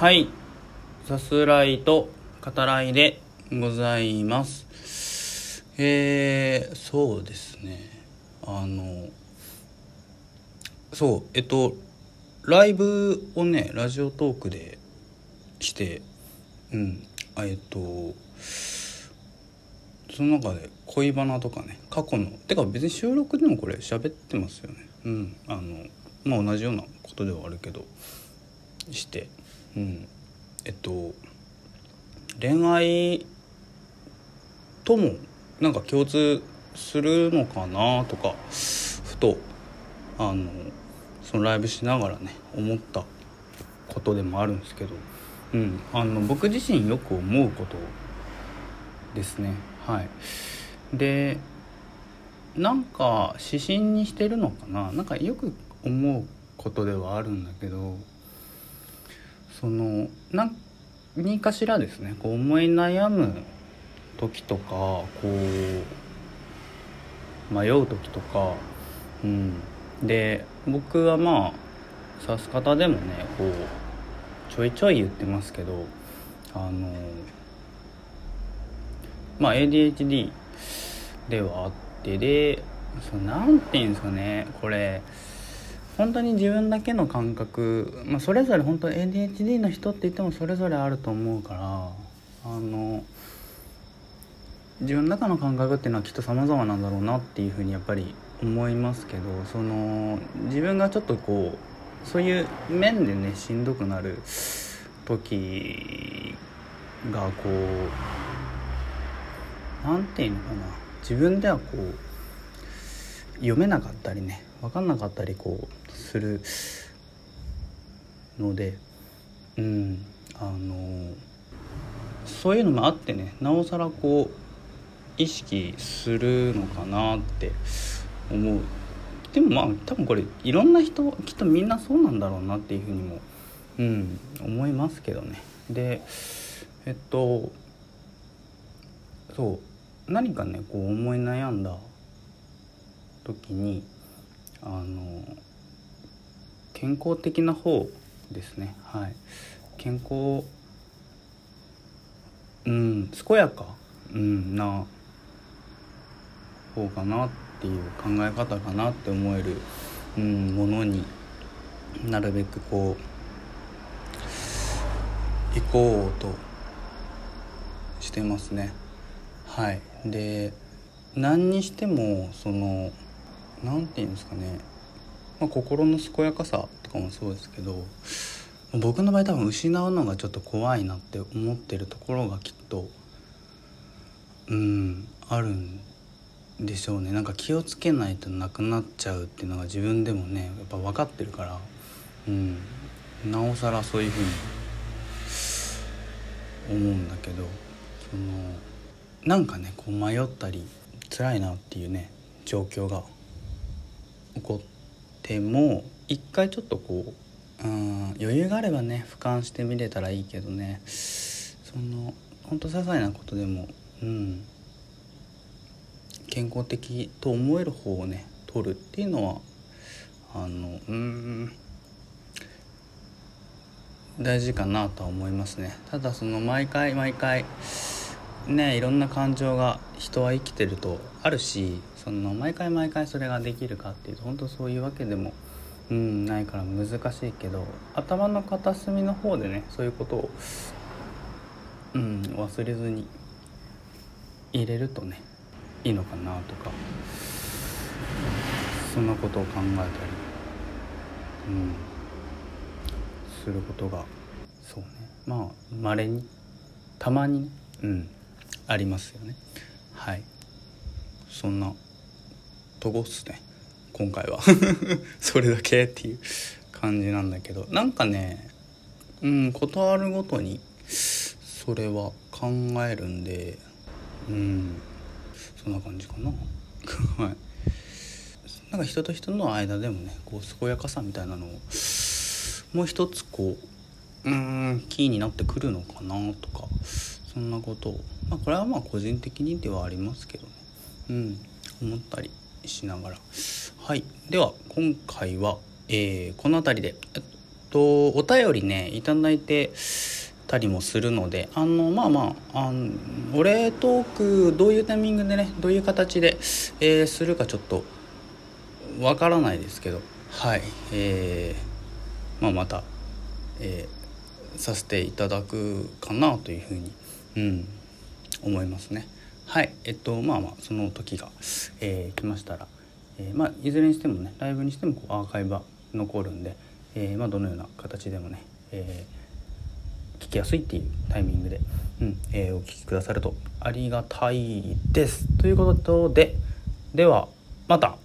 はい。さすらいと語らいでございます。えー、そうですね。あのそうえっとライブをねラジオトークでしてうん。あえっとその中で恋バナとかね過去のてか別に収録でもこれ喋ってますよね。うん。あのまあ同じようなことではあるけどして。うん。えっと恋愛ともなんか共通するのかなとかふとあのそのライブしながらね思ったことでもあるんですけど、うん、あの僕自身よく思うことですね。はい。でなんか指針にしてるのかな。なんかよく思うことではあるんだけどその何かしらですねこう思い悩む時とかこう迷う時とか、うん、で僕はまあ指す方でもねこうちょいちょい言ってますけどあのまあ ADHD ではあってで何て言うんですかねこれ本当に自分だけの感覚、まあ、それぞれ本当 ADHD の人って言ってもそれぞれあると思うからあの自分の中の感覚っていうのはきっと様々なんだろうなっていうふうにやっぱり思いますけどその自分がちょっとこうそういう面でねしんどくなる時がこう何て言うのかな。自分ではこう読めなかったりね分かんなかったりこうするのでうんあのそういうのもあってねなおさらこう意識するのかなって思う。でもまあ多分これいろんな人きっとみんなそうなんだろうなっていうふうにもうん思いますけどね。でえっとそう何かねこう思い悩んだ時にあの健康的な方ですね。はい。健康うん健やか、うん、な方かなっていう考え方かなって思える、うん、ものになるべくこう行こうとしてますね。はい。で何にしてもその何て言うんですかね、まあ、心の健やかさとかもそうですけど僕の場合多分失うのがちょっと怖いなって思ってるところがきっとうんあるんでしょうね。なんか気をつけないとなくなっちゃうっていうのが自分でもねやっぱ分かってるから、うん、なおさらそういうふうに思うんだけどそのなんかねこう迷ったり辛いなっていうね状況が起こっても一回ちょっとこう、うん、余裕があればね俯瞰してみれたらいいけどね。そのほんと些細なことでもうん。健康的と思える方をね取るっていうのはあのうん。大事かなとは思いますね。ただその毎回毎回ねいろんな感情が人は生きてるとあるしその毎回毎回それができるかっていうと本当そういうわけでもうんないから難しいけど頭の片隅の方でねそういうことをうん忘れずに入れるとねいいのかなとかそんなことを考えたり、うん、することがそうね。まあまれにたまにね、うん、ありますよね。はい。そんなとこっすね。今回は。それだけっていう感じなんだけど。なんかねうん事あるごとにそれは考えるんでうんそんな感じかな。はい。なんか人と人の間でもねこう健やかさみたいなのをもう一つこううんキーになってくるのかなとかそんなことを。まあこれはまあ個人的にではありますけどね。うん。思ったりしながら。はい。では今回は、えー、この辺りで。えっとお便りねいただいてたりもするのであのまあまああのお礼トークどういうタイミングでねどういう形で、えー、するかちょっとわからないですけど。はい。えー、まあまた、えー、させていただくかなというふうに、うん、思いますね。はいえっとまあまあその時が、えー、来ましたら、えー、まあいずれにしてもねライブにしてもこうアーカイブは残るんで、えー、まあどのような形でもね、え聞きやすいっていうタイミングで、うんえ、お聞きくださるとありがたいです。ということでではまた